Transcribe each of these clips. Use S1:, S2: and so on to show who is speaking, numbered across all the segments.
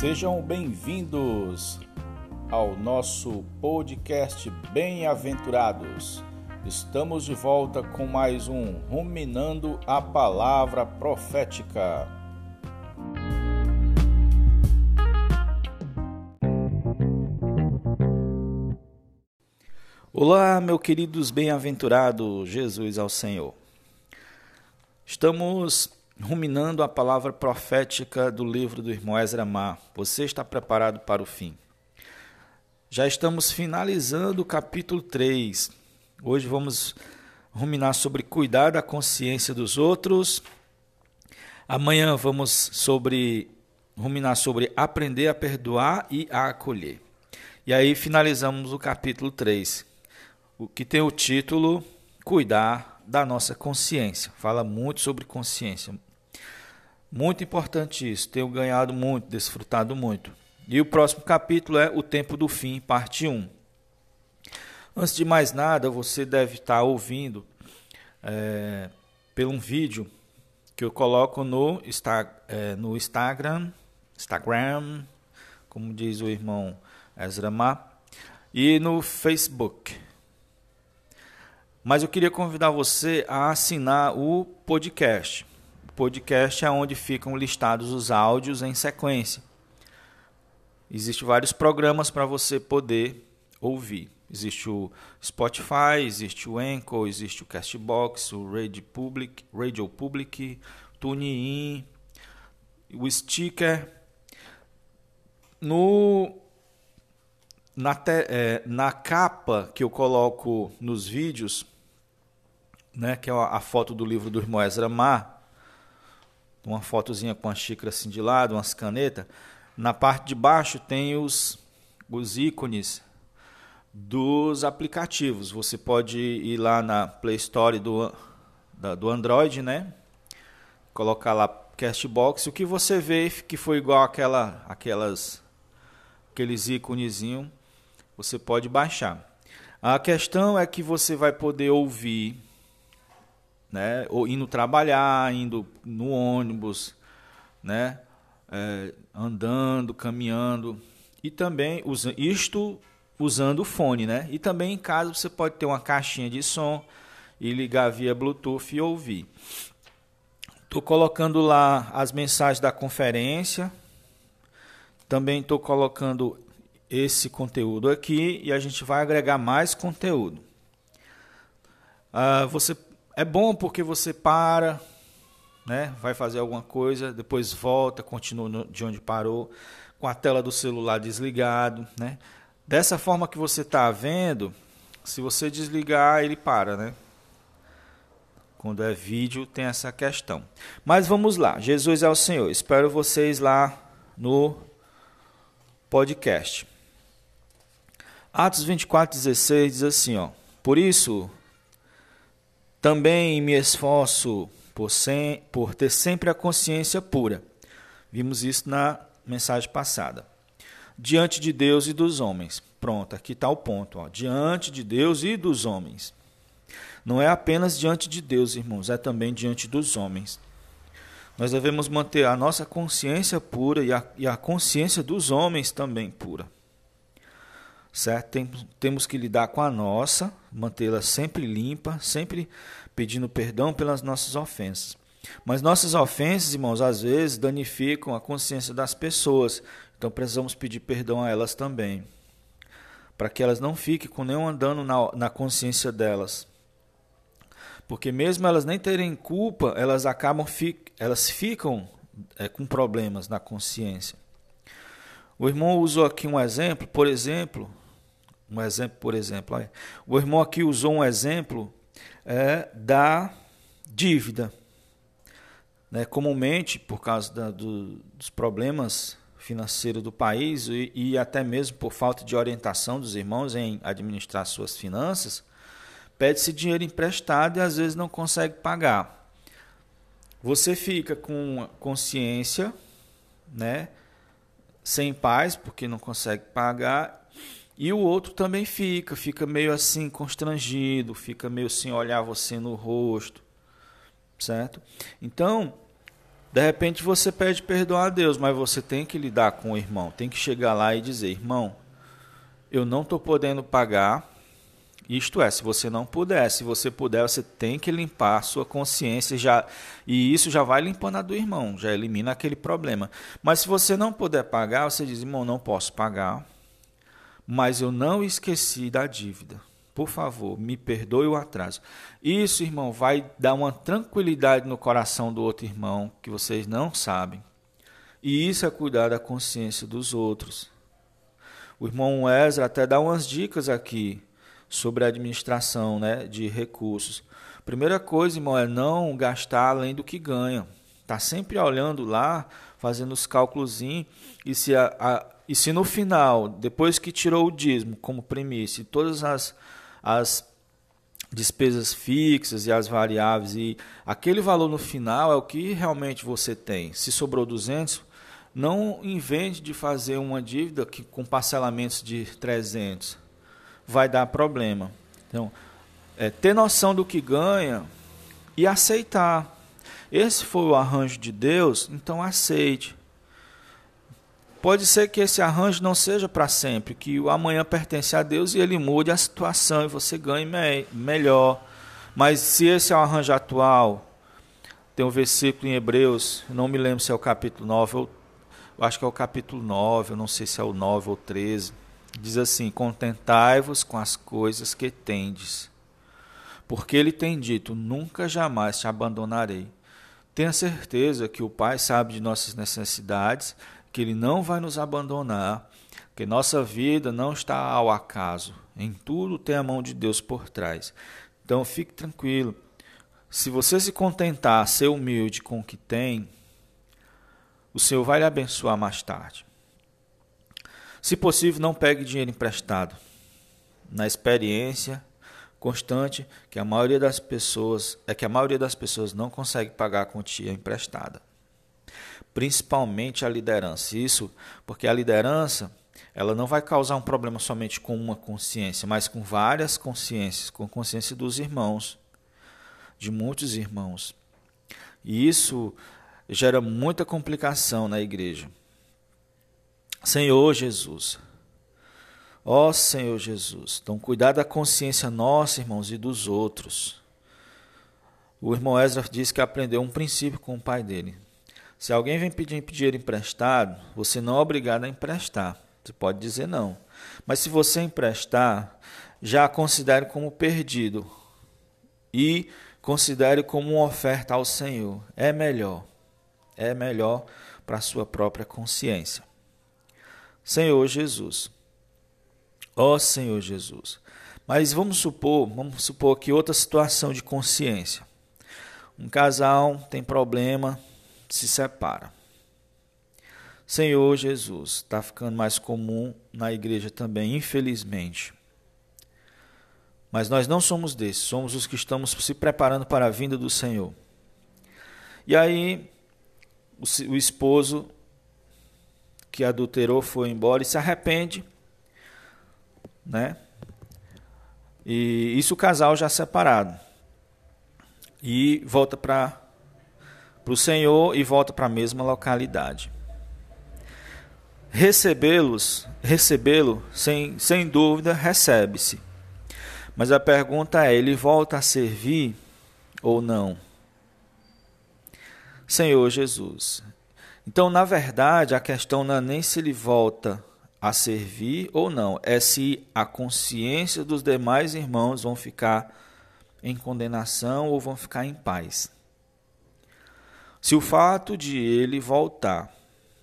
S1: Sejam bem-vindos ao nosso podcast Bem-aventurados. Estamos de volta com mais um Ruminando a Palavra Profética. Olá, meus queridos bem-aventurados, Jesus ao Senhor. Estamos ruminando a palavra profética do livro do irmão Ezra Mar. Você está preparado para o fim? Já estamos finalizando o capítulo 3. Hoje vamos ruminar sobre cuidar da consciência dos outros. Amanhã vamos sobre ruminar sobre aprender a perdoar e a acolher. E aí finalizamos o capítulo 3, o que tem o título Cuidar da nossa consciência. Fala muito sobre consciência, muito importante isso. Tenho ganhado muito, desfrutado muito. E o próximo capítulo é O Tempo do Fim, parte 1. Antes de mais nada, você deve estar ouvindo é, pelo um vídeo que eu coloco no, é, no Instagram, Instagram, como diz o irmão Ezra Mar, e no Facebook. Mas eu queria convidar você a assinar o podcast podcast é onde ficam listados os áudios em sequência. Existem vários programas para você poder ouvir. Existe o Spotify, existe o Anchor, existe o Castbox, o Radio Public, Radio Public, TuneIn, o Sticker. No na, te, é, na capa que eu coloco nos vídeos, né, que é a foto do livro do irmão Ezra Mar, uma fotozinha com a xícara assim de lado, umas canetas. Na parte de baixo tem os, os ícones dos aplicativos. Você pode ir lá na Play Store do, da, do Android, né? Colocar lá Castbox. O que você vê que foi igual aquela, aquelas, aqueles íconezinhos, você pode baixar. A questão é que você vai poder ouvir né? Ou indo trabalhar, indo no ônibus, né? É, andando, caminhando e também usa, isto usando o fone, né? E também em casa você pode ter uma caixinha de som e ligar via Bluetooth e ouvir. Estou colocando lá as mensagens da conferência. Também estou colocando esse conteúdo aqui e a gente vai agregar mais conteúdo. Ah, você é bom porque você para, né? vai fazer alguma coisa, depois volta, continua de onde parou, com a tela do celular desligado. Né? Dessa forma que você está vendo, se você desligar, ele para. Né? Quando é vídeo, tem essa questão. Mas vamos lá. Jesus é o Senhor. Espero vocês lá no podcast. Atos 24, 16 diz assim: ó, Por isso também me esforço por, sem, por ter sempre a consciência pura. Vimos isso na mensagem passada. Diante de Deus e dos homens. Pronto, aqui está o ponto. Ó. Diante de Deus e dos homens. Não é apenas diante de Deus, irmãos, é também diante dos homens. Nós devemos manter a nossa consciência pura e a, e a consciência dos homens também pura certo? Tem, temos que lidar com a nossa, mantê-la sempre limpa, sempre pedindo perdão pelas nossas ofensas. Mas nossas ofensas, irmãos, às vezes danificam a consciência das pessoas. Então precisamos pedir perdão a elas também. Para que elas não fiquem com nenhum dano na, na consciência delas. Porque mesmo elas nem terem culpa, elas acabam elas ficam é, com problemas na consciência. O irmão usou aqui um exemplo, por exemplo, um exemplo, por exemplo, o irmão aqui usou um exemplo é, da dívida. Né? Comumente, por causa da, do, dos problemas financeiros do país e, e, até mesmo por falta de orientação dos irmãos em administrar suas finanças, pede-se dinheiro emprestado e às vezes não consegue pagar. Você fica com consciência, né, sem paz porque não consegue pagar e o outro também fica, fica meio assim constrangido, fica meio sem olhar você no rosto, certo? Então, De repente você pede perdão a Deus, mas você tem que lidar com o irmão, tem que chegar lá e dizer: irmão, eu não estou podendo pagar. Isto é, se você não puder, se você puder, você tem que limpar a sua consciência já, e isso já vai limpando a do irmão, já elimina aquele problema. Mas se você não puder pagar, você diz: irmão, não posso pagar, mas eu não esqueci da dívida. Por favor, me perdoe o atraso. Isso, irmão, vai dar uma tranquilidade no coração do outro irmão que vocês não sabem. E isso é cuidar da consciência dos outros. O irmão Ezra até dá umas dicas aqui sobre a administração né, de recursos. Primeira coisa, irmão, é não gastar além do que ganha. Está sempre olhando lá, fazendo os cálculos e se, a, a, e se no final, depois que tirou o dízimo como premissa e todas as, as despesas fixas e as variáveis e aquele valor no final é o que realmente você tem. Se sobrou 200, não invente de fazer uma dívida que, com parcelamentos de 300. Vai dar problema. Então, é, ter noção do que ganha e aceitar. Esse foi o arranjo de Deus, então aceite. Pode ser que esse arranjo não seja para sempre, que o amanhã pertence a Deus e ele mude a situação e você ganhe me melhor. Mas se esse é o arranjo atual, tem um versículo em Hebreus, não me lembro se é o capítulo 9 ou eu acho que é o capítulo 9, eu não sei se é o 9 ou 13, diz assim: Contentai-vos com as coisas que tendes, porque ele tem dito: Nunca jamais te abandonarei. Tenha certeza que o Pai sabe de nossas necessidades, que ele não vai nos abandonar, que nossa vida não está ao acaso, em tudo tem a mão de Deus por trás. Então fique tranquilo. Se você se contentar, ser humilde com o que tem, o Senhor vai lhe abençoar mais tarde. Se possível, não pegue dinheiro emprestado. Na experiência constante que a maioria das pessoas é que a maioria das pessoas não consegue pagar a quantia emprestada. Principalmente a liderança. Isso porque a liderança ela não vai causar um problema somente com uma consciência, mas com várias consciências, com a consciência dos irmãos, de muitos irmãos. E isso gera muita complicação na igreja. Senhor Jesus, ó Senhor Jesus, então cuidar da consciência nossa, irmãos, e dos outros. O irmão Ezra disse que aprendeu um princípio com o pai dele. Se alguém vem pedir dinheiro emprestado, você não é obrigado a emprestar. Você pode dizer não. Mas se você emprestar, já considere como perdido e considere como uma oferta ao Senhor. É melhor é melhor para a sua própria consciência. Senhor Jesus. Ó oh, Senhor Jesus. Mas vamos supor, vamos supor que outra situação de consciência. Um casal tem problema, se separa. Senhor Jesus, está ficando mais comum na igreja também, infelizmente. Mas nós não somos desses, somos os que estamos se preparando para a vinda do Senhor. E aí o, esposo que adulterou foi embora e se arrepende, né? E isso o casal já separado. E volta para o Senhor e volta para a mesma localidade. Recebê-los, recebê-lo, sem, sem dúvida, recebe-se. Mas a pergunta é: ele volta a servir ou não? Senhor Jesus. Então, na verdade, a questão não é nem se ele volta a servir ou não, é se a consciência dos demais irmãos vão ficar em condenação ou vão ficar em paz. Se o fato de ele voltar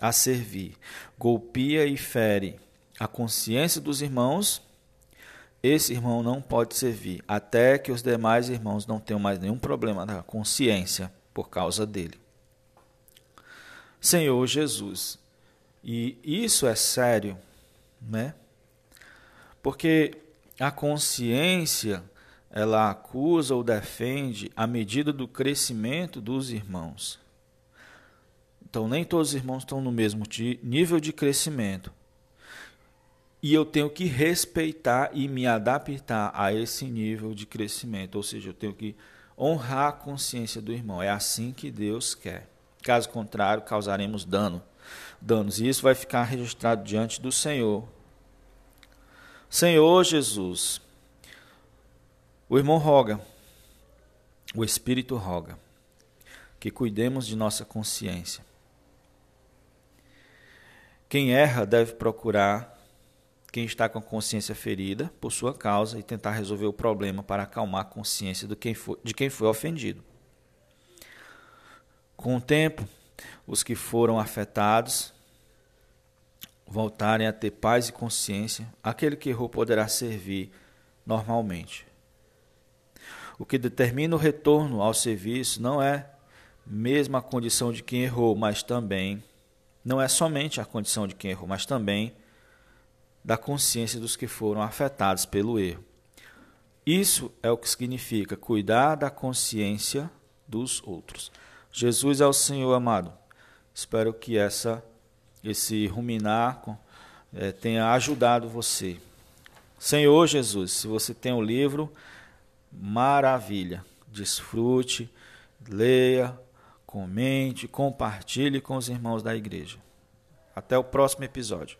S1: a servir golpeia e fere a consciência dos irmãos, esse irmão não pode servir até que os demais irmãos não tenham mais nenhum problema na consciência por causa dele. Senhor Jesus. E isso é sério, né? Porque a consciência ela acusa ou defende a medida do crescimento dos irmãos. Então, nem todos os irmãos estão no mesmo nível de crescimento. E eu tenho que respeitar e me adaptar a esse nível de crescimento. Ou seja, eu tenho que honrar a consciência do irmão. É assim que Deus quer. Caso contrário, causaremos dano, danos. E isso vai ficar registrado diante do Senhor. Senhor Jesus, o irmão roga, o Espírito roga, que cuidemos de nossa consciência. Quem erra deve procurar quem está com a consciência ferida por sua causa e tentar resolver o problema para acalmar a consciência de quem foi, de quem foi ofendido. Com o tempo, os que foram afetados voltarem a ter paz e consciência, aquele que errou poderá servir normalmente. O que determina o retorno ao serviço não é mesmo a condição de quem errou, mas também não é somente a condição de quem errou, mas também da consciência dos que foram afetados pelo erro. Isso é o que significa cuidar da consciência dos outros. Jesus é o Senhor amado. Espero que essa esse ruminar é, tenha ajudado você. Senhor Jesus, se você tem um livro, maravilha. Desfrute, leia, comente, compartilhe com os irmãos da igreja. Até o próximo episódio.